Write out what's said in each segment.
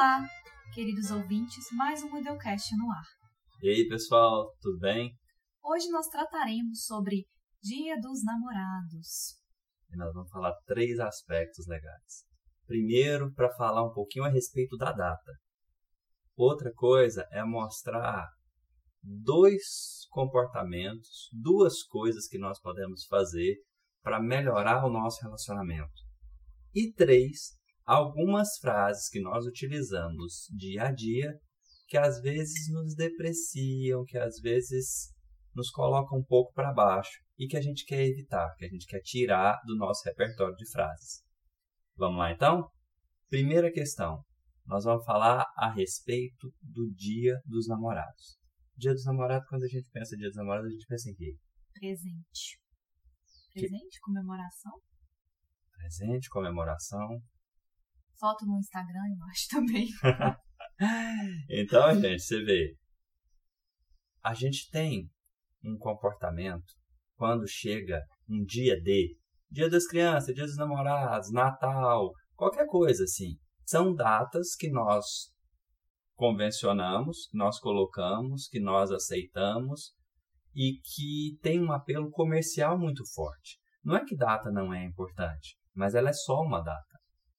Olá, queridos ouvintes, mais um Modelcast no ar. E aí, pessoal, tudo bem? Hoje nós trataremos sobre Dia dos Namorados. E nós vamos falar três aspectos legais. Primeiro, para falar um pouquinho a respeito da data. Outra coisa é mostrar dois comportamentos, duas coisas que nós podemos fazer para melhorar o nosso relacionamento. E três, algumas frases que nós utilizamos dia a dia que às vezes nos depreciam, que às vezes nos colocam um pouco para baixo e que a gente quer evitar, que a gente quer tirar do nosso repertório de frases. Vamos lá então? Primeira questão. Nós vamos falar a respeito do Dia dos Namorados. Dia dos Namorados, quando a gente pensa Dia dos Namorados, a gente pensa em quê? Presente. Presente? Que... Comemoração? Presente, comemoração. Foto no Instagram, eu acho também. então, gente, você vê. A gente tem um comportamento quando chega um dia de Dia das Crianças, Dia dos Namorados, Natal, qualquer coisa assim. São datas que nós convencionamos, nós colocamos, que nós aceitamos e que tem um apelo comercial muito forte. Não é que data não é importante, mas ela é só uma data.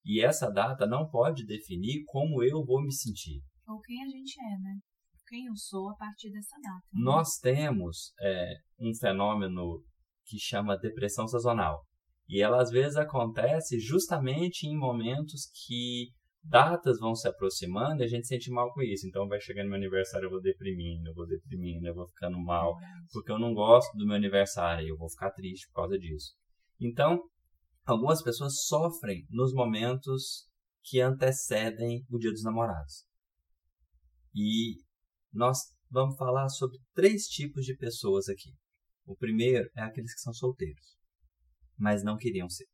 E essa data não pode definir como eu vou me sentir. Ou quem a gente é, né? Quem eu sou a partir dessa data. Né? Nós temos é, um fenômeno que chama depressão sazonal. E ela às vezes acontece justamente em momentos que datas vão se aproximando e a gente sente mal com isso. Então vai chegando meu aniversário, eu vou deprimindo, eu vou deprimindo, eu vou ficando mal, porque eu não gosto do meu aniversário, eu vou ficar triste por causa disso. Então, algumas pessoas sofrem nos momentos que antecedem o Dia dos Namorados. E nós vamos falar sobre três tipos de pessoas aqui. O primeiro é aqueles que são solteiros, mas não queriam ser.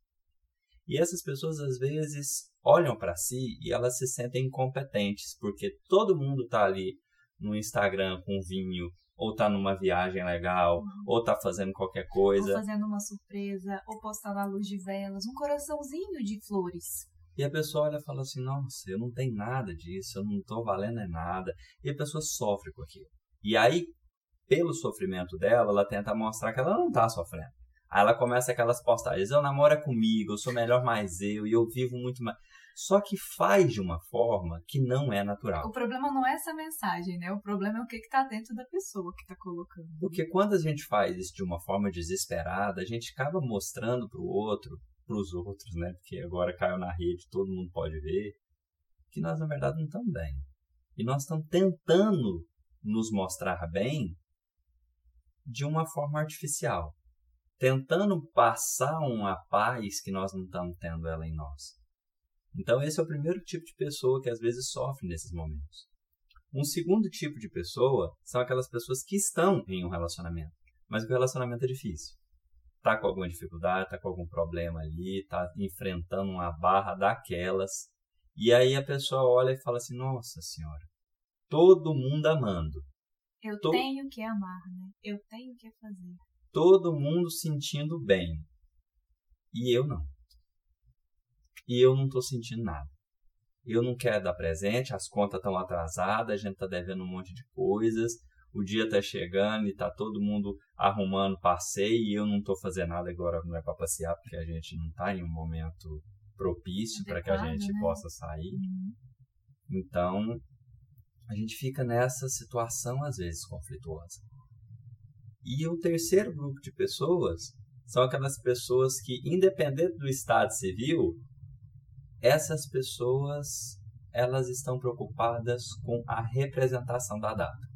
E essas pessoas às vezes olham para si e elas se sentem incompetentes, porque todo mundo está ali no Instagram com vinho, ou tá numa viagem legal, uhum. ou tá fazendo qualquer coisa. Ou fazendo uma surpresa, ou postando a luz de velas, um coraçãozinho de flores. E a pessoa olha e fala assim: nossa, eu não tenho nada disso, eu não estou valendo é nada. E a pessoa sofre com aquilo. E aí, pelo sofrimento dela, ela tenta mostrar que ela não está sofrendo. Aí ela começa aquelas postagens: eu namoro é comigo, eu sou melhor mais eu, e eu vivo muito mais. Só que faz de uma forma que não é natural. O problema não é essa mensagem, né? O problema é o que está dentro da pessoa que está colocando. Porque quando a gente faz isso de uma forma desesperada, a gente acaba mostrando para o outro, para os outros, né? Porque agora caiu na rede, todo mundo pode ver, que nós na verdade não estamos bem. E nós estamos tentando nos mostrar bem de uma forma artificial, tentando passar uma paz que nós não estamos tendo ela em nós. Então, esse é o primeiro tipo de pessoa que às vezes sofre nesses momentos. Um segundo tipo de pessoa são aquelas pessoas que estão em um relacionamento, mas o relacionamento é difícil. Tá com alguma dificuldade, tá com algum problema ali, tá enfrentando uma barra daquelas, e aí a pessoa olha e fala assim: "Nossa senhora, todo mundo amando. Eu to... tenho que amar, né? Eu tenho que fazer. Todo mundo sentindo bem. E eu não e eu não estou sentindo nada. Eu não quero dar presente, as contas estão atrasadas, a gente está devendo um monte de coisas, o dia está chegando e está todo mundo arrumando passeio e eu não estou fazendo nada agora, não é para passear, porque a gente não está em um momento propício para que a gente né? possa sair. Uhum. Então, a gente fica nessa situação às vezes conflituosa. E o terceiro grupo de pessoas são aquelas pessoas que, independente do estado civil, essas pessoas elas estão preocupadas com a representação da data,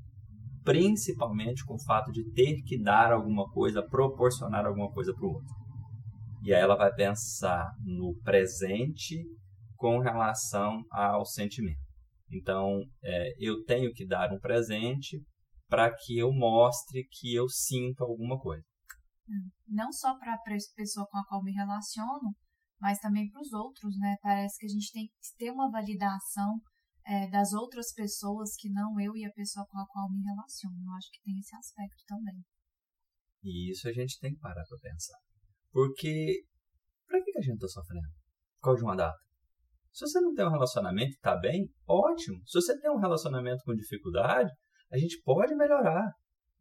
principalmente com o fato de ter que dar alguma coisa, proporcionar alguma coisa para o outro. E aí ela vai pensar no presente com relação ao sentimento. Então, é, eu tenho que dar um presente para que eu mostre que eu sinto alguma coisa. Não só para a pessoa com a qual me relaciono, mas também para os outros, né? Parece que a gente tem que ter uma validação é, das outras pessoas que não eu e a pessoa com a qual me relaciono. Eu acho que tem esse aspecto também. E isso a gente tem que parar para pensar. Porque, para que a gente está sofrendo? Causa de uma data? Se você não tem um relacionamento e está bem, ótimo. Se você tem um relacionamento com dificuldade, a gente pode melhorar.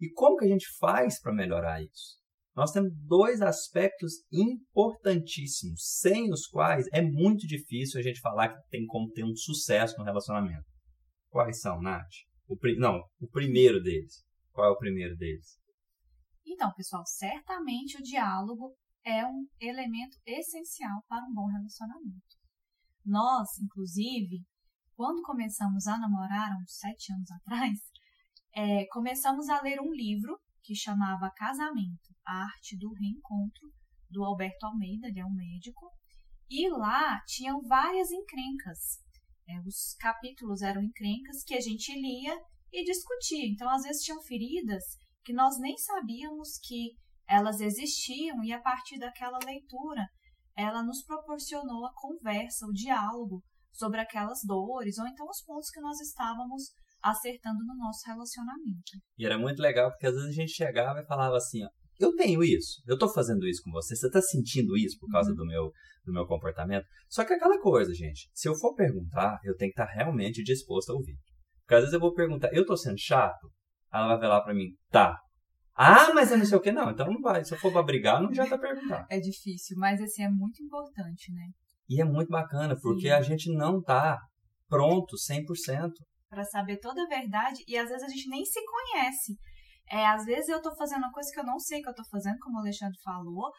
E como que a gente faz para melhorar isso? Nós temos dois aspectos importantíssimos, sem os quais é muito difícil a gente falar que tem como ter um sucesso no relacionamento. Quais são, Nath? O, não, o primeiro deles. Qual é o primeiro deles? Então, pessoal, certamente o diálogo é um elemento essencial para um bom relacionamento. Nós, inclusive, quando começamos a namorar, uns sete anos atrás, é, começamos a ler um livro que chamava Casamento, a Arte do Reencontro, do Alberto Almeida, ele é um médico, e lá tinham várias encrencas. É, os capítulos eram encrencas que a gente lia e discutia. Então, às vezes, tinham feridas que nós nem sabíamos que elas existiam, e a partir daquela leitura, ela nos proporcionou a conversa, o diálogo sobre aquelas dores, ou então os pontos que nós estávamos acertando no nosso relacionamento. E era muito legal porque às vezes a gente chegava e falava assim, ó, eu tenho isso, eu tô fazendo isso com você, você tá sentindo isso por causa uhum. do meu do meu comportamento. Só que aquela coisa, gente, se eu for perguntar, eu tenho que estar realmente disposto a ouvir. Porque às vezes eu vou perguntar, eu tô sendo chato? Ela vai falar para mim, tá. Ah, mas eu não sei o que, não. Então não vai. Se eu for pra brigar, não adianta perguntar. É difícil, mas assim, é muito importante, né? E é muito bacana, porque Sim. a gente não tá pronto 100% para saber toda a verdade e às vezes a gente nem se conhece. É, às vezes eu tô fazendo uma coisa que eu não sei que eu tô fazendo, como o Alexandre falou,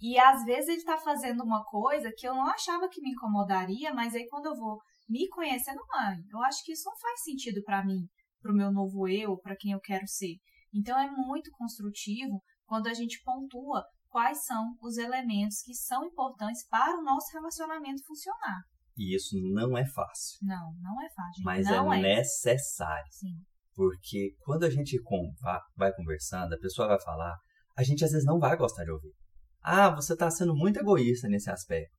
e às vezes ele tá fazendo uma coisa que eu não achava que me incomodaria, mas aí quando eu vou me conhecendo, mãe, eu acho que isso não faz sentido para mim, pro meu novo eu, para quem eu quero ser. Então é muito construtivo quando a gente pontua quais são os elementos que são importantes para o nosso relacionamento funcionar. E isso não é fácil. Não, não é fácil. Mas não é, é necessário. Sim. Porque quando a gente vai conversando, a pessoa vai falar, a gente às vezes não vai gostar de ouvir. Ah, você está sendo muito egoísta nesse aspecto.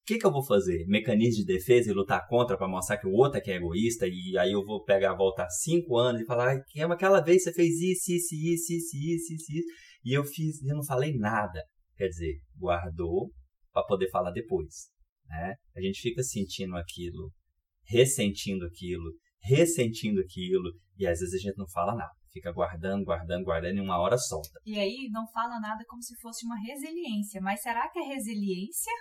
O que, que eu vou fazer? Mecanismo de defesa e lutar contra para mostrar que o outro é que é egoísta e aí eu vou pegar, voltar cinco anos e falar, que aquela vez você fez isso, isso, isso, isso, isso, isso, isso, e eu fiz, eu não falei nada. Quer dizer, guardou para poder falar depois. Né? A gente fica sentindo aquilo, ressentindo aquilo, ressentindo aquilo, e às vezes a gente não fala nada. Fica guardando, guardando, guardando e uma hora solta. E aí não fala nada como se fosse uma resiliência. Mas será que é resiliência?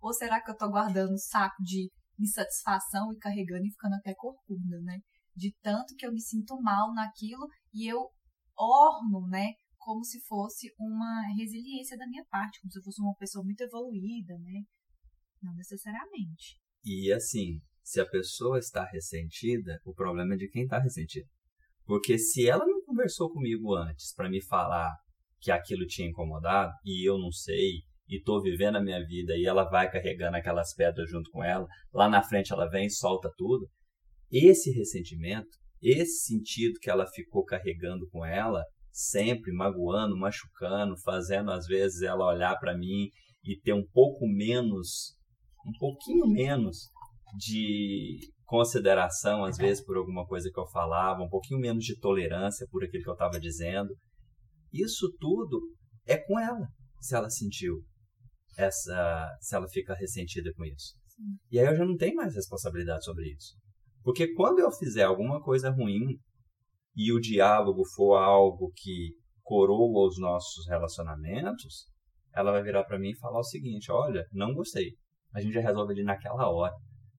Ou será que eu tô guardando um saco de insatisfação e carregando e ficando até corcunda, né? De tanto que eu me sinto mal naquilo e eu orno, né? Como se fosse uma resiliência da minha parte, como se eu fosse uma pessoa muito evoluída, né? Não necessariamente. E assim, se a pessoa está ressentida, o problema é de quem está ressentido. Porque se ela não conversou comigo antes para me falar que aquilo tinha incomodado e eu não sei e estou vivendo a minha vida e ela vai carregando aquelas pedras junto com ela, lá na frente ela vem solta tudo. Esse ressentimento, esse sentido que ela ficou carregando com ela, sempre magoando, machucando, fazendo às vezes ela olhar para mim e ter um pouco menos um pouquinho menos de consideração, às vezes, por alguma coisa que eu falava, um pouquinho menos de tolerância por aquilo que eu estava dizendo. Isso tudo é com ela, se ela sentiu essa, se ela fica ressentida com isso. Sim. E aí eu já não tenho mais responsabilidade sobre isso. Porque quando eu fizer alguma coisa ruim e o diálogo for algo que coroa os nossos relacionamentos, ela vai virar para mim e falar o seguinte: olha, não gostei a gente já resolve ali naquela hora.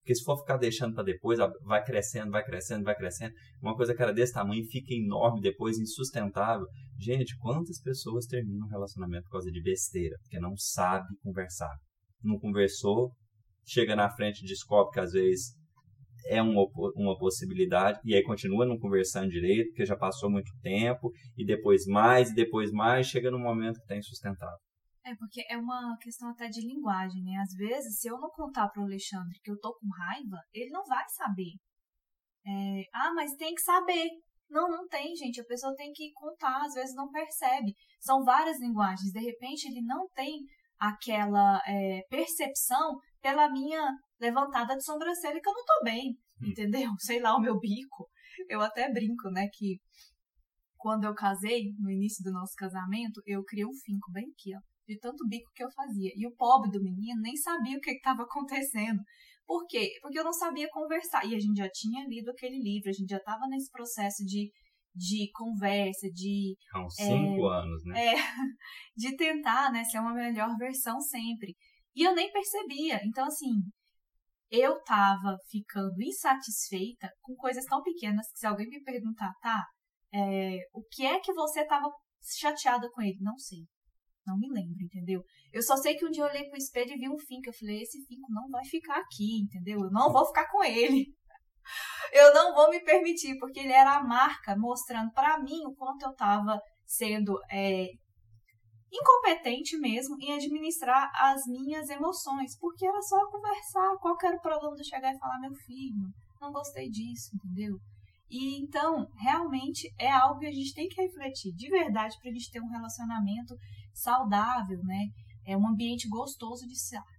Porque se for ficar deixando para depois, vai crescendo, vai crescendo, vai crescendo. Uma coisa que era desse tamanho fica enorme depois, insustentável. Gente, quantas pessoas terminam um relacionamento por causa de besteira? Porque não sabe conversar. Não conversou, chega na frente e descobre que às vezes é uma, uma possibilidade e aí continua não conversando direito, porque já passou muito tempo, e depois mais, e depois mais, chega num momento que está insustentável. É, porque é uma questão até de linguagem, né? Às vezes, se eu não contar para o Alexandre que eu tô com raiva, ele não vai saber. É, ah, mas tem que saber. Não, não tem, gente. A pessoa tem que contar, às vezes não percebe. São várias linguagens. De repente, ele não tem aquela é, percepção pela minha levantada de sobrancelha que eu não tô bem, hum. entendeu? Sei lá, o meu bico. Eu até brinco, né, que quando eu casei, no início do nosso casamento, eu criei um finco bem aqui, ó de tanto bico que eu fazia. E o pobre do menino nem sabia o que estava acontecendo, Por quê? Porque eu não sabia conversar. E a gente já tinha lido aquele livro, a gente já estava nesse processo de, de conversa, de. Há uns cinco é, anos, né? É, de tentar né, ser uma melhor versão sempre. E eu nem percebia. Então, assim, eu tava ficando insatisfeita com coisas tão pequenas que se alguém me perguntar, tá, é, o que é que você tava chateada com ele? Não sei. Não me lembro, entendeu? Eu só sei que um dia eu olhei pro espelho e vi um finco. Eu falei, esse finco não vai ficar aqui, entendeu? Eu não vou ficar com ele. Eu não vou me permitir, porque ele era a marca mostrando para mim o quanto eu tava sendo é, incompetente mesmo em administrar as minhas emoções, porque era só conversar. Qual era o problema de eu chegar e falar, meu filho, não gostei disso, entendeu? E então, realmente é algo que a gente tem que refletir de verdade para a gente ter um relacionamento saudável, né? É um ambiente gostoso de,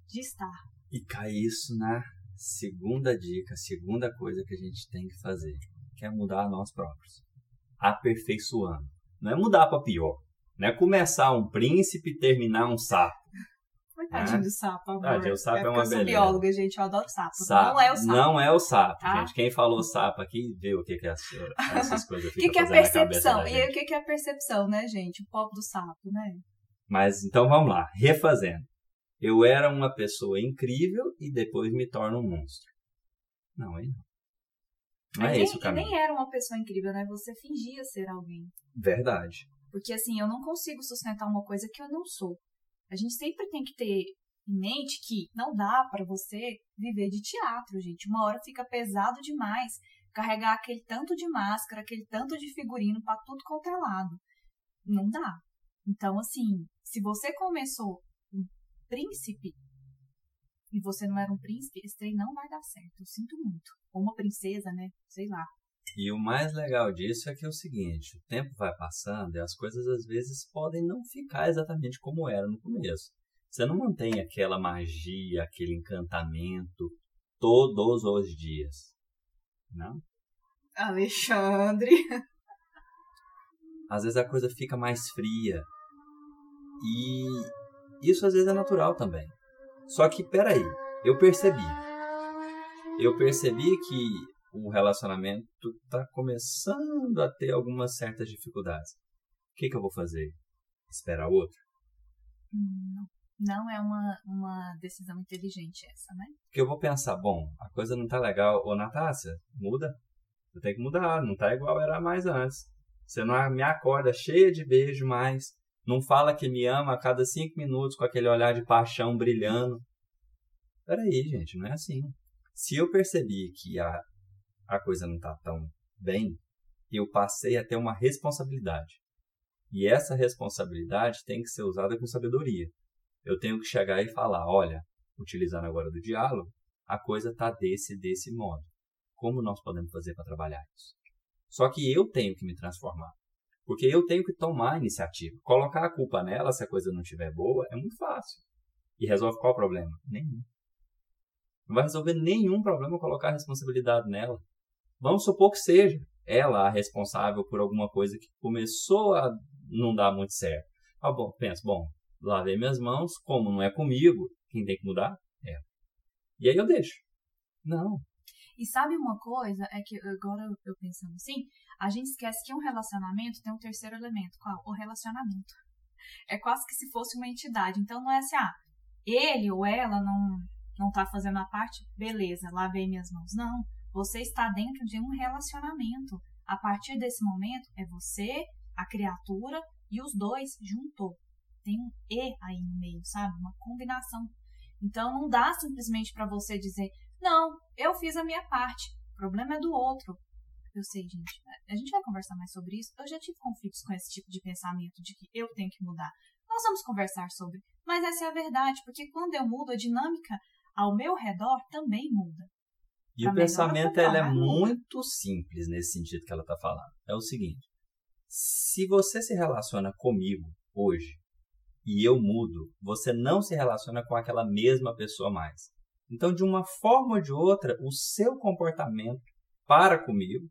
de estar. E cai isso na segunda dica, segunda coisa que a gente tem que fazer, que é mudar a nós próprios. Aperfeiçoando. Não é mudar para pior. Não é começar um príncipe e terminar um sapo. Coitadinho ah. do sapo, amor. Tadinho, o sapo é, é uma eu beleza. Eu sou bióloga, gente, eu adoro sapo. sapo. Não é o sapo. Não é o sapo, tá? gente. Quem falou sapo aqui, viu o que, que é essas coisas O que, que é percepção? E aí, o que, que é percepção, né, gente? O povo do sapo, né? Mas, então, vamos lá. Refazendo. Eu era uma pessoa incrível e depois me torno um monstro. Não, aí não. Não é nem, esse o caminho. nem era uma pessoa incrível, né? Você fingia ser alguém. Verdade. Porque assim, eu não consigo sustentar uma coisa que eu não sou. A gente sempre tem que ter em mente que não dá para você viver de teatro, gente. Uma hora fica pesado demais carregar aquele tanto de máscara, aquele tanto de figurino para tudo quanto é lado. Não dá. Então, assim, se você começou um príncipe e você não era um príncipe, esse trem não vai dar certo. Eu sinto muito. Ou uma princesa, né? Sei lá. E o mais legal disso é que é o seguinte: o tempo vai passando e as coisas às vezes podem não ficar exatamente como era no começo. Você não mantém aquela magia, aquele encantamento todos os dias. Não? Alexandre! Às vezes a coisa fica mais fria. E isso às vezes é natural também. Só que, peraí, eu percebi. Eu percebi que o relacionamento está começando a ter algumas certas dificuldades. O que, que eu vou fazer? Esperar outro? Não, não é uma, uma decisão inteligente essa, né? Porque eu vou pensar, bom, a coisa não tá legal. Ô, Natácia, muda. Eu tenho que mudar, não tá igual era mais antes. Você não me acorda cheia de beijo mais. Não fala que me ama a cada cinco minutos com aquele olhar de paixão brilhando. Peraí, gente, não é assim. Se eu percebi que a a coisa não está tão bem, eu passei a ter uma responsabilidade. E essa responsabilidade tem que ser usada com sabedoria. Eu tenho que chegar e falar, olha, utilizando agora do diálogo, a coisa está desse desse modo. Como nós podemos fazer para trabalhar isso? Só que eu tenho que me transformar. Porque eu tenho que tomar a iniciativa. Colocar a culpa nela se a coisa não estiver boa é muito fácil. E resolve qual problema? Nenhum. Não vai resolver nenhum problema colocar a responsabilidade nela. Vamos supor que seja ela a responsável por alguma coisa que começou a não dar muito certo. Ah, bom, penso, bom, lavei minhas mãos, como não é comigo, quem tem que mudar é. E aí eu deixo. Não. E sabe uma coisa? É que agora eu pensando assim, a gente esquece que um relacionamento tem um terceiro elemento. Qual? O relacionamento. É quase que se fosse uma entidade. Então não é assim, ah, ele ou ela não, não tá fazendo a parte, beleza, lavei minhas mãos. Não você está dentro de um relacionamento. A partir desse momento, é você, a criatura e os dois juntou. Tem um E aí no meio, sabe? Uma combinação. Então não dá simplesmente para você dizer, não, eu fiz a minha parte, o problema é do outro. Eu sei, gente, a gente vai conversar mais sobre isso. Eu já tive conflitos com esse tipo de pensamento de que eu tenho que mudar. Nós vamos conversar sobre, mas essa é a verdade, porque quando eu mudo, a dinâmica ao meu redor também muda. E o pensamento ela é muito simples nesse sentido que ela está falando. É o seguinte: se você se relaciona comigo hoje e eu mudo, você não se relaciona com aquela mesma pessoa mais. Então, de uma forma ou de outra, o seu comportamento para comigo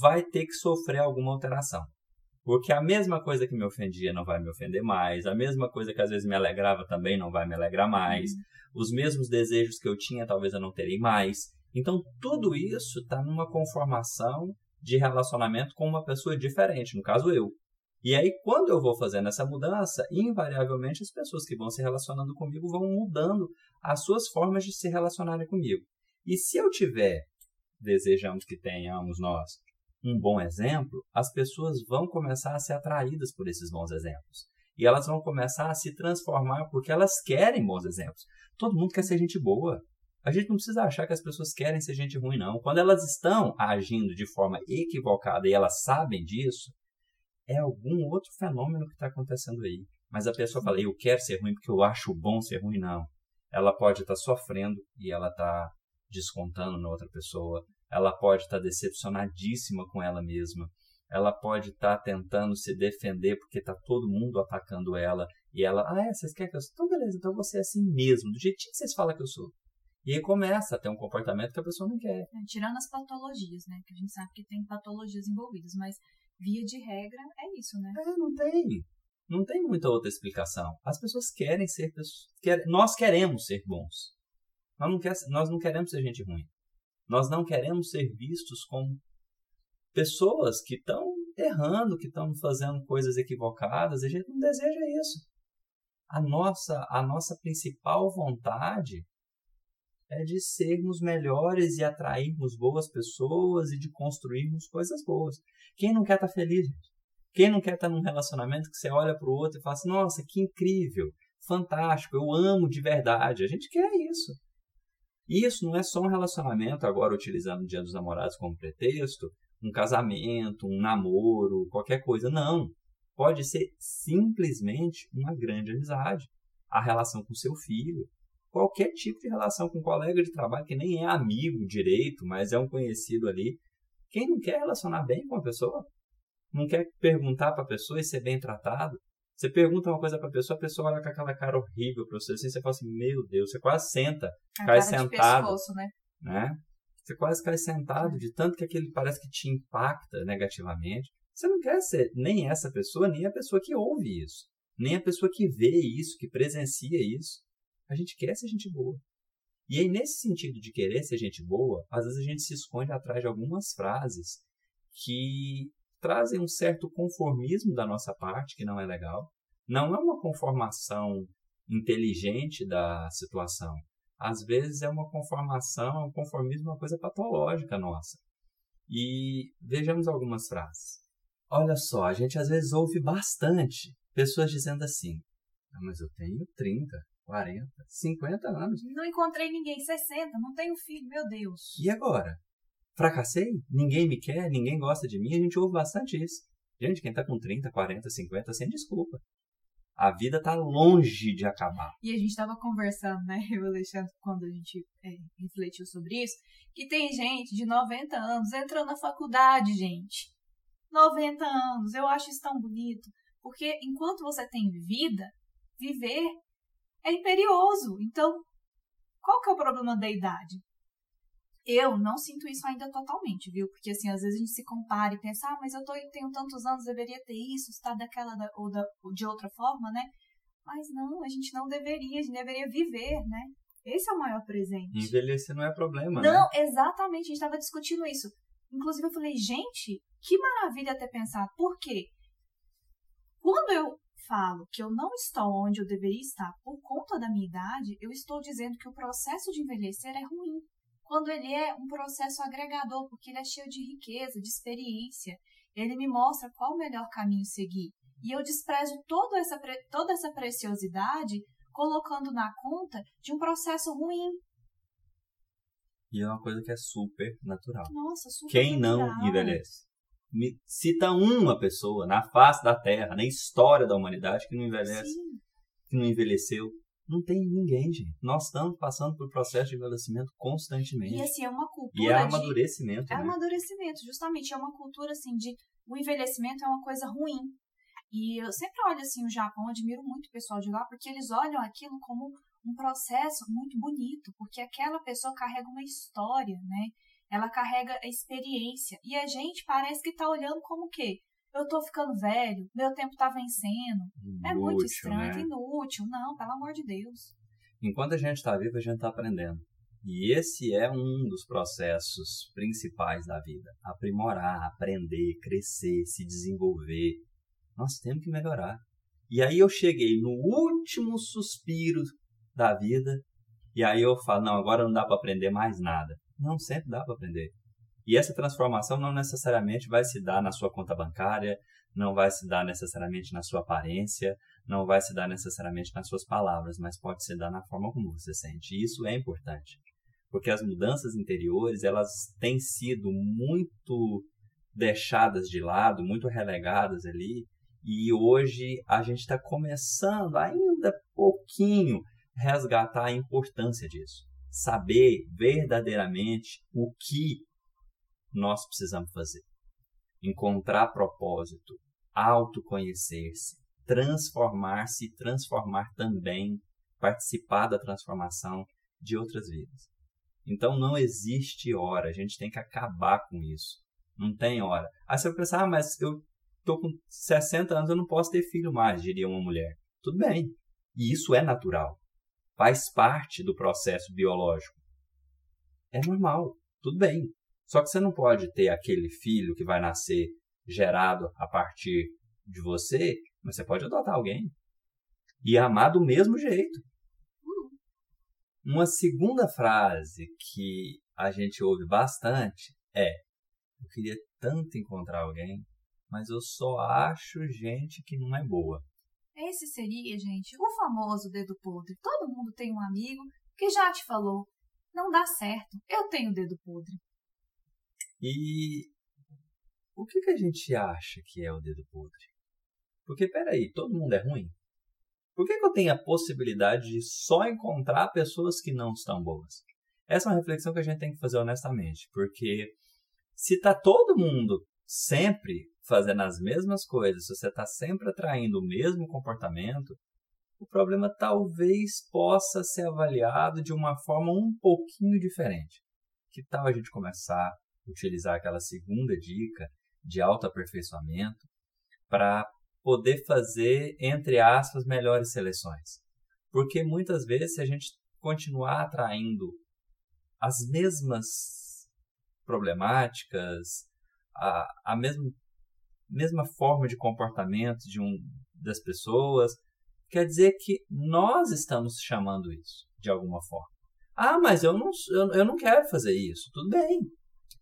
vai ter que sofrer alguma alteração. Porque a mesma coisa que me ofendia não vai me ofender mais, a mesma coisa que às vezes me alegrava também não vai me alegrar mais, uhum. os mesmos desejos que eu tinha talvez eu não terei mais. Então, tudo isso está numa conformação de relacionamento com uma pessoa diferente, no caso eu. E aí, quando eu vou fazendo essa mudança, invariavelmente as pessoas que vão se relacionando comigo vão mudando as suas formas de se relacionarem comigo. E se eu tiver, desejamos que tenhamos nós, um bom exemplo, as pessoas vão começar a ser atraídas por esses bons exemplos. E elas vão começar a se transformar porque elas querem bons exemplos. Todo mundo quer ser gente boa. A gente não precisa achar que as pessoas querem ser gente ruim, não. Quando elas estão agindo de forma equivocada e elas sabem disso, é algum outro fenômeno que está acontecendo aí. Mas a pessoa fala, eu quero ser ruim porque eu acho bom ser ruim, não. Ela pode estar tá sofrendo e ela está descontando na outra pessoa. Ela pode estar tá decepcionadíssima com ela mesma. Ela pode estar tá tentando se defender porque está todo mundo atacando ela. E ela, ah, é, vocês querem que eu sou? Então, beleza, então você é assim mesmo, do jeitinho que vocês falam que eu sou. E aí começa a ter um comportamento que a pessoa não quer. É, tirando as patologias, né? Que a gente sabe que tem patologias envolvidas, mas via de regra é isso, né? É, não tem. Não tem muita outra explicação. As pessoas querem ser pessoas. Quer, nós queremos ser bons. Nós não, quer, nós não queremos ser gente ruim. Nós não queremos ser vistos como pessoas que estão errando, que estão fazendo coisas equivocadas. A gente não deseja isso. A nossa, a nossa principal vontade é de sermos melhores e atrairmos boas pessoas e de construirmos coisas boas. Quem não quer estar tá feliz, gente? Quem não quer estar tá num relacionamento que você olha para o outro e fala assim: nossa, que incrível, fantástico, eu amo de verdade. A gente quer isso. Isso não é só um relacionamento, agora utilizando o Dia dos Namorados como pretexto, um casamento, um namoro, qualquer coisa. Não. Pode ser simplesmente uma grande amizade. A relação com seu filho, qualquer tipo de relação com um colega de trabalho que nem é amigo direito, mas é um conhecido ali. Quem não quer relacionar bem com a pessoa? Não quer perguntar para a pessoa e ser bem tratado? Você pergunta uma coisa para a pessoa, a pessoa olha com aquela cara horrível para você, assim, você fala assim, meu Deus, você quase senta, a cai sentado. Pescoço, né? né? Você quase cai sentado de tanto que aquele parece que te impacta negativamente. Você não quer ser nem essa pessoa, nem a pessoa que ouve isso, nem a pessoa que vê isso, que presencia isso. A gente quer ser gente boa. E aí, nesse sentido de querer ser gente boa, às vezes a gente se esconde atrás de algumas frases que trazem um certo conformismo da nossa parte, que não é legal. Não é uma conformação inteligente da situação. Às vezes é uma conformação, um conformismo, uma coisa patológica nossa. E vejamos algumas frases. Olha só, a gente às vezes ouve bastante pessoas dizendo assim: ah, mas eu tenho 30, 40, 50 anos. Não encontrei ninguém, 60, não tenho filho, meu Deus. E agora? Fracassei? Ninguém me quer, ninguém gosta de mim, a gente ouve bastante isso. Gente, quem tá com 30, 40, 50, sem desculpa. A vida tá longe de acabar. E a gente tava conversando, né, eu e Alexandre, quando a gente é, refletiu sobre isso, que tem gente de 90 anos entrando na faculdade, gente. 90 anos, eu acho isso tão bonito. Porque enquanto você tem vida, viver é imperioso. Então, qual que é o problema da idade? Eu não sinto isso ainda totalmente, viu? Porque assim, às vezes a gente se compara e pensa, ah, mas eu tô, tenho tantos anos, deveria ter isso, está daquela da, ou, da, ou de outra forma, né? Mas não, a gente não deveria, a gente deveria viver, né? Esse é o maior presente. Envelhecer não é problema, não, né? exatamente, a gente estava discutindo isso. Inclusive eu falei, gente, que maravilha até pensar. Por quê? Quando eu falo que eu não estou onde eu deveria estar por conta da minha idade, eu estou dizendo que o processo de envelhecer é ruim. Quando ele é um processo agregador, porque ele é cheio de riqueza, de experiência, ele me mostra qual o melhor caminho seguir. E eu desprezo toda essa, toda essa preciosidade colocando na conta de um processo ruim. E é uma coisa que é super natural. Nossa, super Quem natural. não envelhece? me cita uma pessoa na face da Terra, na história da humanidade, que não envelhece, Sim. que não envelheceu. Não tem ninguém, gente. Nós estamos passando por processo de envelhecimento constantemente. E assim, é uma cultura. E é amadurecimento. De... É né? amadurecimento, justamente. É uma cultura assim de o envelhecimento é uma coisa ruim. E eu sempre olho assim o Japão, admiro muito o pessoal de lá, porque eles olham aquilo como um processo muito bonito, porque aquela pessoa carrega uma história, né? ela carrega a experiência. E a gente parece que está olhando como o quê? Eu tô ficando velho, meu tempo tá vencendo. Inútil, é muito estranho, né? inútil. Não, pelo amor de Deus. Enquanto a gente está vivo, a gente está aprendendo. E esse é um dos processos principais da vida: aprimorar, aprender, crescer, se desenvolver. Nós temos que melhorar. E aí eu cheguei no último suspiro da vida, e aí eu falo: não, agora não dá para aprender mais nada. Não, sempre dá para aprender. E essa transformação não necessariamente vai se dar na sua conta bancária, não vai se dar necessariamente na sua aparência, não vai se dar necessariamente nas suas palavras, mas pode se dar na forma como você sente. E isso é importante, porque as mudanças interiores elas têm sido muito deixadas de lado, muito relegadas ali, e hoje a gente está começando ainda pouquinho resgatar a importância disso, saber verdadeiramente o que nós precisamos fazer. Encontrar propósito, autoconhecer-se, transformar-se e transformar também, participar da transformação de outras vidas. Então não existe hora, a gente tem que acabar com isso. Não tem hora. Aí você vai pensar, ah, mas eu tô com 60 anos, eu não posso ter filho mais, diria uma mulher. Tudo bem. E isso é natural. Faz parte do processo biológico. É normal. Tudo bem. Só que você não pode ter aquele filho que vai nascer gerado a partir de você, mas você pode adotar alguém e amar do mesmo jeito. Uma segunda frase que a gente ouve bastante é: Eu queria tanto encontrar alguém, mas eu só acho gente que não é boa. Esse seria, gente, o famoso dedo podre. Todo mundo tem um amigo que já te falou: Não dá certo, eu tenho dedo podre. E o que, que a gente acha que é o dedo podre? Porque, peraí, todo mundo é ruim? Por que, que eu tenho a possibilidade de só encontrar pessoas que não estão boas? Essa é uma reflexão que a gente tem que fazer honestamente, porque se está todo mundo sempre fazendo as mesmas coisas, se você está sempre atraindo o mesmo comportamento, o problema talvez possa ser avaliado de uma forma um pouquinho diferente. Que tal a gente começar utilizar aquela segunda dica de autoaperfeiçoamento para poder fazer, entre aspas, melhores seleções. Porque muitas vezes, se a gente continuar atraindo as mesmas problemáticas, a, a mesma, mesma forma de comportamento de um, das pessoas, quer dizer que nós estamos chamando isso de alguma forma. Ah, mas eu não, eu, eu não quero fazer isso. Tudo bem.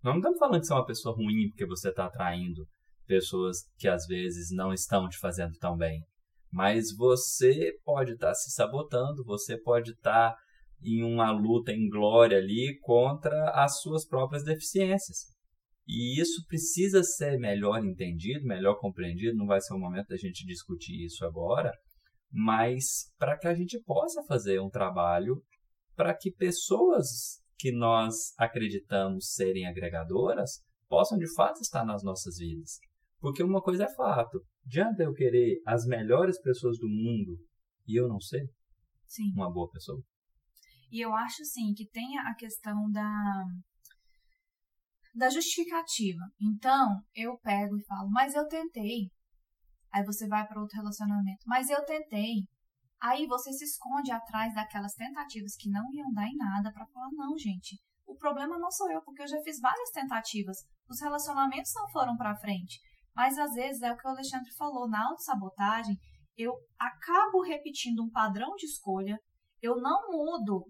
Não estamos falando que você é uma pessoa ruim porque você está atraindo pessoas que às vezes não estão te fazendo tão bem. Mas você pode estar tá se sabotando, você pode estar tá em uma luta em glória ali contra as suas próprias deficiências. E isso precisa ser melhor entendido, melhor compreendido. Não vai ser o momento da gente discutir isso agora, mas para que a gente possa fazer um trabalho para que pessoas que nós acreditamos serem agregadoras possam de fato estar nas nossas vidas. Porque uma coisa é fato: adianta eu querer as melhores pessoas do mundo e eu não ser Sim. uma boa pessoa? E eu acho, sim, que tem a questão da, da justificativa. Então, eu pego e falo, mas eu tentei. Aí você vai para outro relacionamento, mas eu tentei. Aí você se esconde atrás daquelas tentativas que não iam dar em nada para falar: não, gente, o problema não sou eu, porque eu já fiz várias tentativas. Os relacionamentos não foram para frente. Mas às vezes é o que o Alexandre falou: na autossabotagem, eu acabo repetindo um padrão de escolha, eu não mudo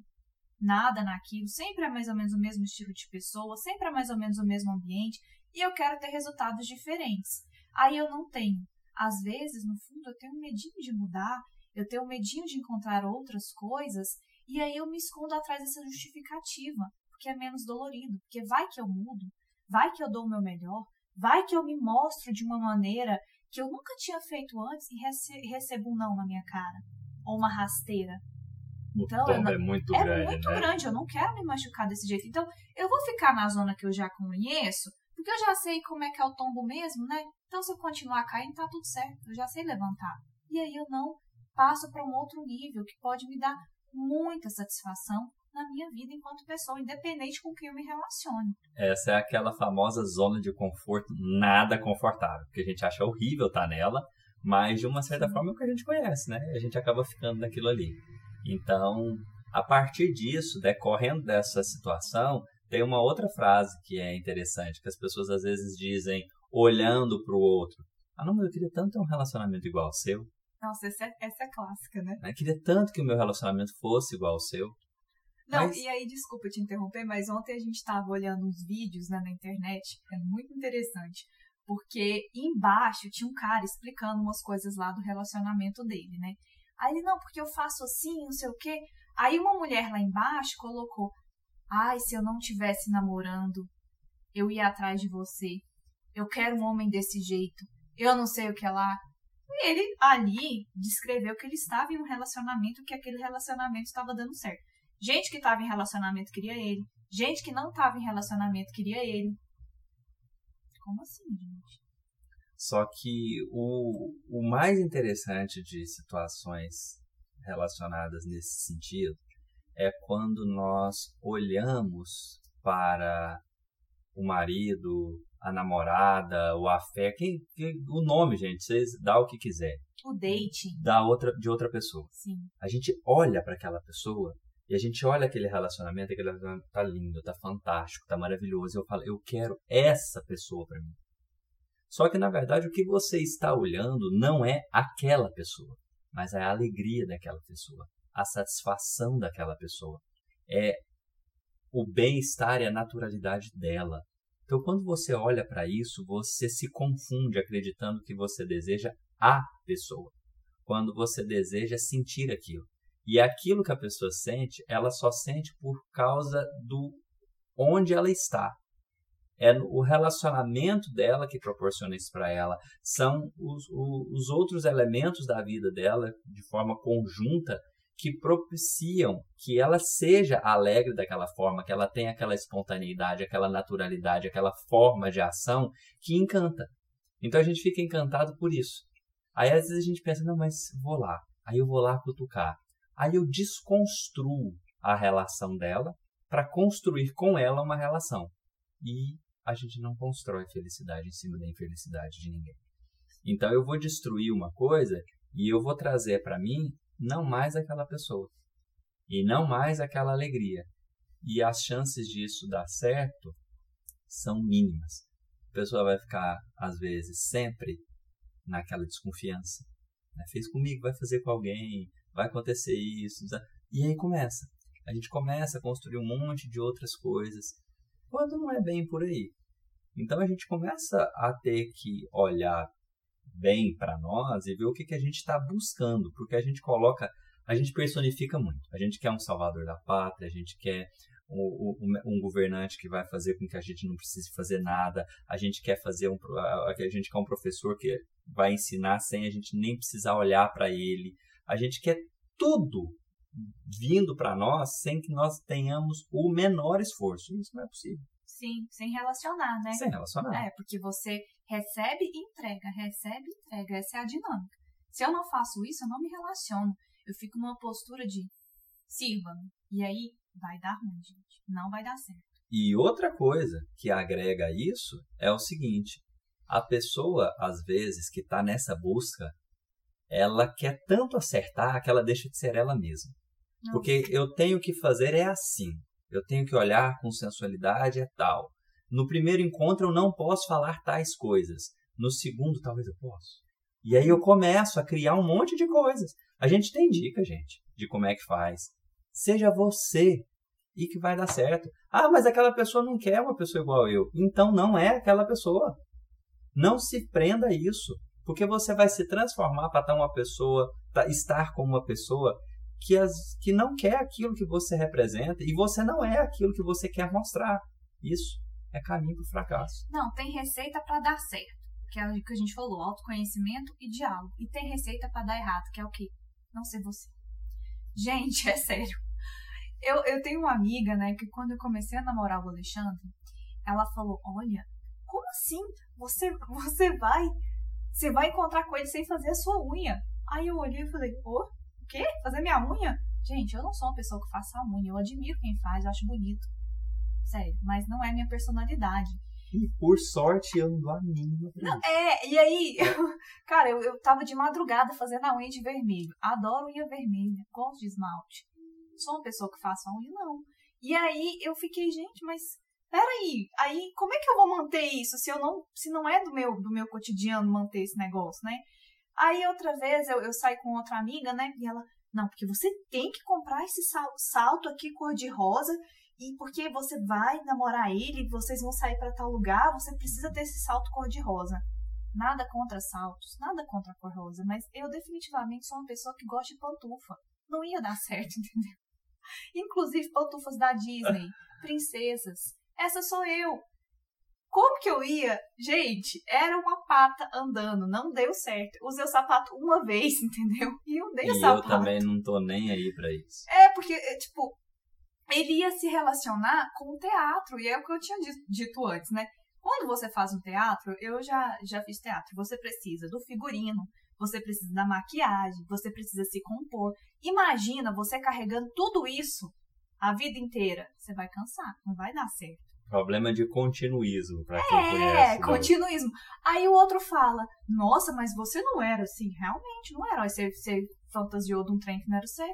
nada naquilo, sempre é mais ou menos o mesmo estilo de pessoa, sempre é mais ou menos o mesmo ambiente, e eu quero ter resultados diferentes. Aí eu não tenho. Às vezes, no fundo, eu tenho um medinho de mudar, eu tenho medinho de encontrar outras coisas e aí eu me escondo atrás dessa justificativa, porque é menos dolorido, porque vai que eu mudo, vai que eu dou o meu melhor, vai que eu me mostro de uma maneira que eu nunca tinha feito antes e rece recebo um não na minha cara, ou uma rasteira. Então, não, é muito é grande, muito né? grande, eu não quero me machucar desse jeito. Então, eu vou ficar na zona que eu já conheço, porque eu já sei como é que é o tombo mesmo, né? Então, se eu continuar caindo, tá tudo certo, eu já sei levantar. E aí eu não passo para um outro nível que pode me dar muita satisfação, na minha vida enquanto pessoa, independente com quem eu me relacione. Essa é aquela famosa zona de conforto nada confortável, porque a gente acha horrível estar nela, mas de uma certa forma é o que a gente conhece, né? A gente acaba ficando naquilo ali. Então, a partir disso, decorrendo dessa situação, tem uma outra frase que é interessante, que as pessoas às vezes dizem olhando para o outro. Ah, não, mas eu queria tanto ter um relacionamento igual ao seu. Nossa, essa é, essa é clássica, né? Eu queria tanto que o meu relacionamento fosse igual ao seu. Não, mas... e aí, desculpa te interromper, mas ontem a gente estava olhando uns vídeos né, na internet, é muito interessante, porque embaixo tinha um cara explicando umas coisas lá do relacionamento dele, né? Aí ele, não, porque eu faço assim, não sei o quê. Aí uma mulher lá embaixo colocou, ai, se eu não tivesse namorando, eu ia atrás de você. Eu quero um homem desse jeito. Eu não sei o que é lá. Ele ali descreveu que ele estava em um relacionamento, que aquele relacionamento estava dando certo. Gente que estava em relacionamento queria ele. Gente que não estava em relacionamento queria ele. Como assim, gente? Só que o, o mais interessante de situações relacionadas nesse sentido é quando nós olhamos para o marido, a namorada, o afé, quem, quem, o nome, gente, vocês dá o que quiser. O date. Da outra, de outra pessoa. Sim. A gente olha para aquela pessoa e a gente olha aquele relacionamento, aquele relacionamento tá lindo, tá fantástico, tá maravilhoso. E eu falo, eu quero essa pessoa para mim. Só que na verdade o que você está olhando não é aquela pessoa, mas é a alegria daquela pessoa, a satisfação daquela pessoa, é o bem-estar e a naturalidade dela. Então, quando você olha para isso, você se confunde acreditando que você deseja a pessoa, quando você deseja sentir aquilo. E aquilo que a pessoa sente, ela só sente por causa do onde ela está. É o relacionamento dela que proporciona isso para ela. São os, os outros elementos da vida dela, de forma conjunta, que propiciam que ela seja alegre daquela forma, que ela tenha aquela espontaneidade, aquela naturalidade, aquela forma de ação que encanta. Então a gente fica encantado por isso. Aí às vezes a gente pensa, não, mas vou lá. Aí eu vou lá cutucar. Aí eu desconstruo a relação dela para construir com ela uma relação. E a gente não constrói felicidade em cima da infelicidade de ninguém. Então eu vou destruir uma coisa e eu vou trazer para mim não mais aquela pessoa e não mais aquela alegria. E as chances disso dar certo são mínimas. A pessoa vai ficar, às vezes, sempre naquela desconfiança. Né? Fez comigo, vai fazer com alguém, vai acontecer isso. E aí começa. A gente começa a construir um monte de outras coisas, quando não é bem por aí. Então a gente começa a ter que olhar bem para nós e ver o que, que a gente está buscando, porque a gente coloca, a gente personifica muito. A gente quer um salvador da pátria, a gente quer um, um, um, governante que vai fazer com que a gente não precise fazer nada, a gente quer fazer um, a gente quer um professor que vai ensinar sem a gente nem precisar olhar para ele, a gente quer tudo vindo para nós sem que nós tenhamos o menor esforço. Isso não é possível. Sim, sem relacionar, né? Sem relacionar. É, porque você recebe e entrega, recebe e entrega. Essa é a dinâmica. Se eu não faço isso, eu não me relaciono. Eu fico numa postura de sirva-me. E aí vai dar ruim, gente. Não vai dar certo. E outra coisa que agrega isso é o seguinte: a pessoa, às vezes, que está nessa busca, ela quer tanto acertar que ela deixa de ser ela mesma. Não. Porque eu tenho que fazer é assim. Eu tenho que olhar com sensualidade é tal. No primeiro encontro eu não posso falar tais coisas. No segundo, talvez eu possa. E aí eu começo a criar um monte de coisas. A gente tem dica, gente, de como é que faz. Seja você e que vai dar certo. Ah, mas aquela pessoa não quer uma pessoa igual eu. Então não é aquela pessoa. Não se prenda a isso, porque você vai se transformar para estar uma pessoa, estar com uma pessoa que, as, que não quer aquilo que você representa e você não é aquilo que você quer mostrar. Isso é caminho para fracasso. Não, tem receita para dar certo, que é o que a gente falou, autoconhecimento e diálogo. E tem receita para dar errado, que é o quê? Não ser você. Gente, é sério. Eu, eu tenho uma amiga, né, que quando eu comecei a namorar o Alexandre, ela falou: Olha, como assim? Você, você vai. Você vai encontrar com ele sem fazer a sua unha. Aí eu olhei e falei, ô, oh, o quê? Fazer minha unha? Gente, eu não sou uma pessoa que faça a unha. Eu admiro quem faz, eu acho bonito. Sério, mas não é minha personalidade. E por sorte eu não dou a mínima. Não, é, e aí, cara, eu, eu tava de madrugada fazendo a unha de vermelho. Adoro unha vermelha, gosto de esmalte. Sou uma pessoa que faça a unha, não. E aí eu fiquei, gente, mas peraí, aí como é que eu vou manter isso se eu não, se não é do meu, do meu cotidiano manter esse negócio, né? Aí outra vez eu, eu saí com outra amiga, né? E ela, não, porque você tem que comprar esse salto aqui cor de rosa e porque você vai namorar ele, vocês vão sair para tal lugar, você precisa ter esse salto cor de rosa. Nada contra saltos, nada contra a cor rosa, mas eu definitivamente sou uma pessoa que gosta de pantufa. Não ia dar certo, entendeu? Inclusive pantufas da Disney, princesas. Essa sou eu. Como que eu ia? Gente, era uma pata andando, não deu certo. Usei o sapato uma vez, entendeu? E eu dei e o sapato. eu também não tô nem aí pra isso. É, porque, é, tipo, ele ia se relacionar com o teatro, e é o que eu tinha dito antes, né? Quando você faz um teatro, eu já, já fiz teatro, você precisa do figurino, você precisa da maquiagem, você precisa se compor. Imagina você carregando tudo isso a vida inteira. Você vai cansar, não vai dar certo. Problema de continuismo, pra quem é, conhece. É, continuismo. Aí o outro fala, nossa, mas você não era assim. Realmente, não era. Aí você, você fantasiou de um trem que não era você.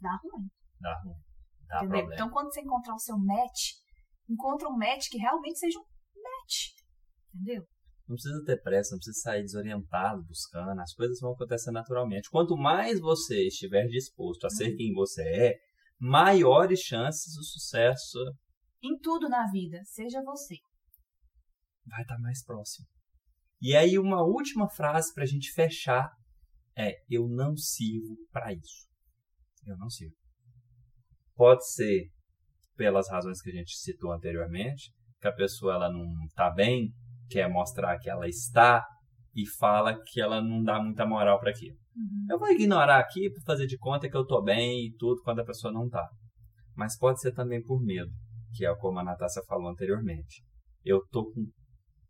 Dá ruim. Dá ruim. Dá Entendeu? problema. Então, quando você encontrar o seu match, encontra um match que realmente seja um match. Entendeu? Não precisa ter pressa, não precisa sair desorientado, buscando. As coisas vão acontecer naturalmente. Quanto mais você estiver disposto a ser quem você é, maiores chances do sucesso Em tudo na vida, seja você. vai estar mais próximo. E aí, uma última frase para a gente fechar é: Eu não sirvo para isso. Eu não sirvo. Pode ser pelas razões que a gente citou anteriormente, que a pessoa ela não está bem, quer mostrar que ela está e fala que ela não dá muita moral para aquilo. Uhum. Eu vou ignorar aqui para fazer de conta que eu tô bem e tudo quando a pessoa não tá. Mas pode ser também por medo, que é como a Natácia falou anteriormente. Eu tô com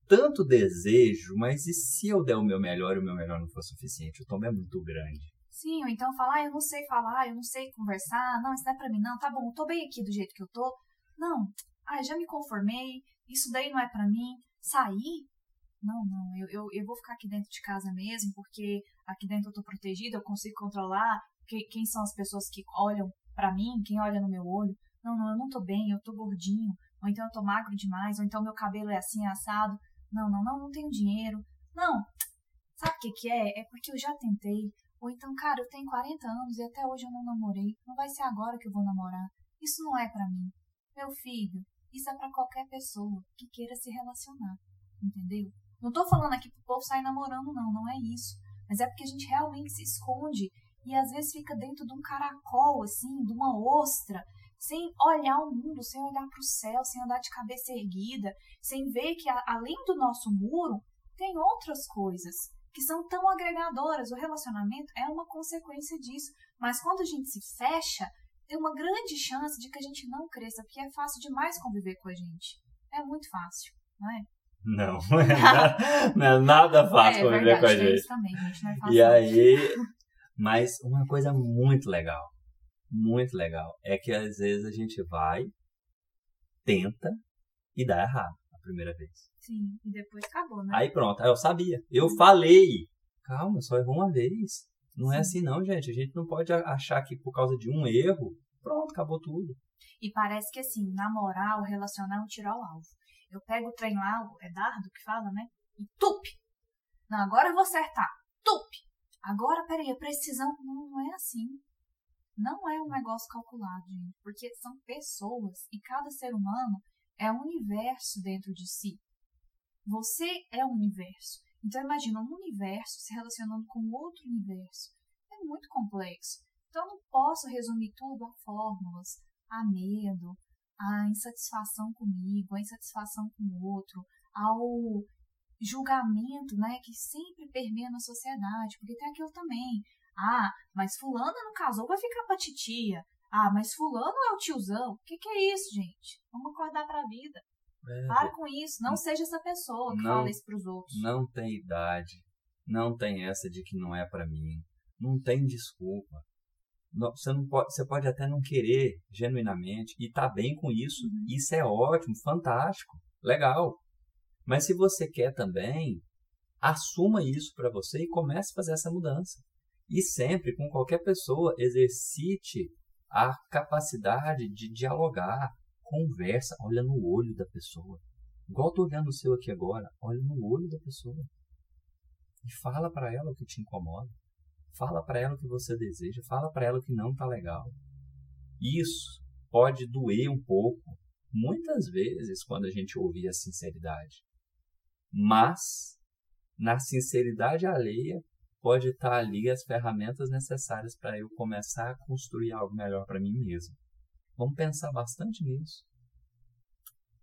tanto desejo, mas e se eu der o meu melhor e o meu melhor não for suficiente? O tombo é muito grande. Sim, ou então falar, ah, eu não sei falar, eu não sei conversar, não, isso não é pra mim, não, tá bom, eu tô bem aqui do jeito que eu tô. Não, ah, já me conformei, isso daí não é pra mim. Sair? Não, não, eu, eu, eu vou ficar aqui dentro de casa mesmo, porque aqui dentro eu tô protegida, eu consigo controlar que, quem são as pessoas que olham pra mim, quem olha no meu olho. Não, não, eu não tô bem, eu tô gordinho, ou então eu tô magro demais, ou então meu cabelo é assim, assado. Não, não, não, não tenho dinheiro. Não, sabe o que que é? É porque eu já tentei. Ou então, cara, eu tenho 40 anos e até hoje eu não namorei. Não vai ser agora que eu vou namorar. Isso não é pra mim. Meu filho, isso é pra qualquer pessoa que queira se relacionar. Entendeu? Não tô falando aqui pro povo sair namorando, não, não é isso. Mas é porque a gente realmente se esconde e às vezes fica dentro de um caracol, assim, de uma ostra, sem olhar o mundo, sem olhar para o céu, sem andar de cabeça erguida, sem ver que além do nosso muro tem outras coisas que são tão agregadoras. O relacionamento é uma consequência disso. Mas quando a gente se fecha, tem uma grande chance de que a gente não cresça, porque é fácil demais conviver com a gente. É muito fácil, não é? Não, não é nada, não é nada fácil é, conviver verdade, com a tem gente. Isso também, gente, não é fácil E aí, mas uma coisa muito legal, muito legal, é que às vezes a gente vai, tenta e dá errado a primeira vez. Sim, e depois acabou, né? Aí pronto, aí eu sabia. Eu falei. Calma, só errou uma vez. Não é assim não, gente. A gente não pode achar que por causa de um erro, pronto, acabou tudo. E parece que assim, namorar ou relacionar é um tiro ao alvo. Eu pego o trem lá, é dardo que fala, né? E tupe! Não, agora eu vou acertar. Tupe! Agora, peraí, a precisão. Não, não é assim. Não é um negócio calculado, gente. Porque são pessoas e cada ser humano é um universo dentro de si. Você é um universo. Então imagina um universo se relacionando com outro universo. É muito complexo. Então não posso resumir tudo a fórmulas, a medo, a insatisfação comigo, a insatisfação com o outro, ao julgamento, né, que sempre permeia na sociedade, porque tem aquilo também. Ah, mas fulana não casou, vai ficar pra titia. Ah, mas fulano é o tiozão. O que, que é isso, gente? Vamos acordar pra vida. Para com isso. Não seja essa pessoa que Não. fala isso pros outros. Não tem idade, não tem essa de que não é pra mim, não tem desculpa. Você, não pode, você pode até não querer genuinamente e tá bem com isso. Uhum. Isso é ótimo, fantástico, legal. Mas se você quer também, assuma isso para você e comece a fazer essa mudança. E sempre, com qualquer pessoa, exercite a capacidade de dialogar, conversa, olha no olho da pessoa. Igual tô olhando o seu aqui agora, olha no olho da pessoa. E fala para ela o que te incomoda. Fala para ela o que você deseja, fala para ela o que não tá legal. Isso pode doer um pouco, muitas vezes, quando a gente ouvir a sinceridade. Mas, na sinceridade alheia, pode estar ali as ferramentas necessárias para eu começar a construir algo melhor para mim mesmo. Vamos pensar bastante nisso.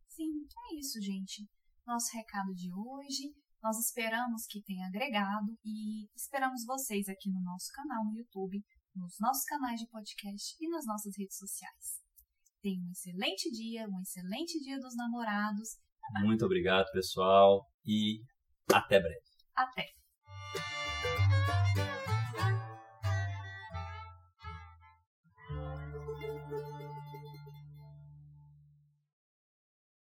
Sim, então é isso, gente. Nosso recado de hoje. Nós esperamos que tenha agregado e esperamos vocês aqui no nosso canal no YouTube, nos nossos canais de podcast e nas nossas redes sociais. Tenha um excelente dia, um excelente dia dos namorados. Muito obrigado, pessoal, e até breve. Até.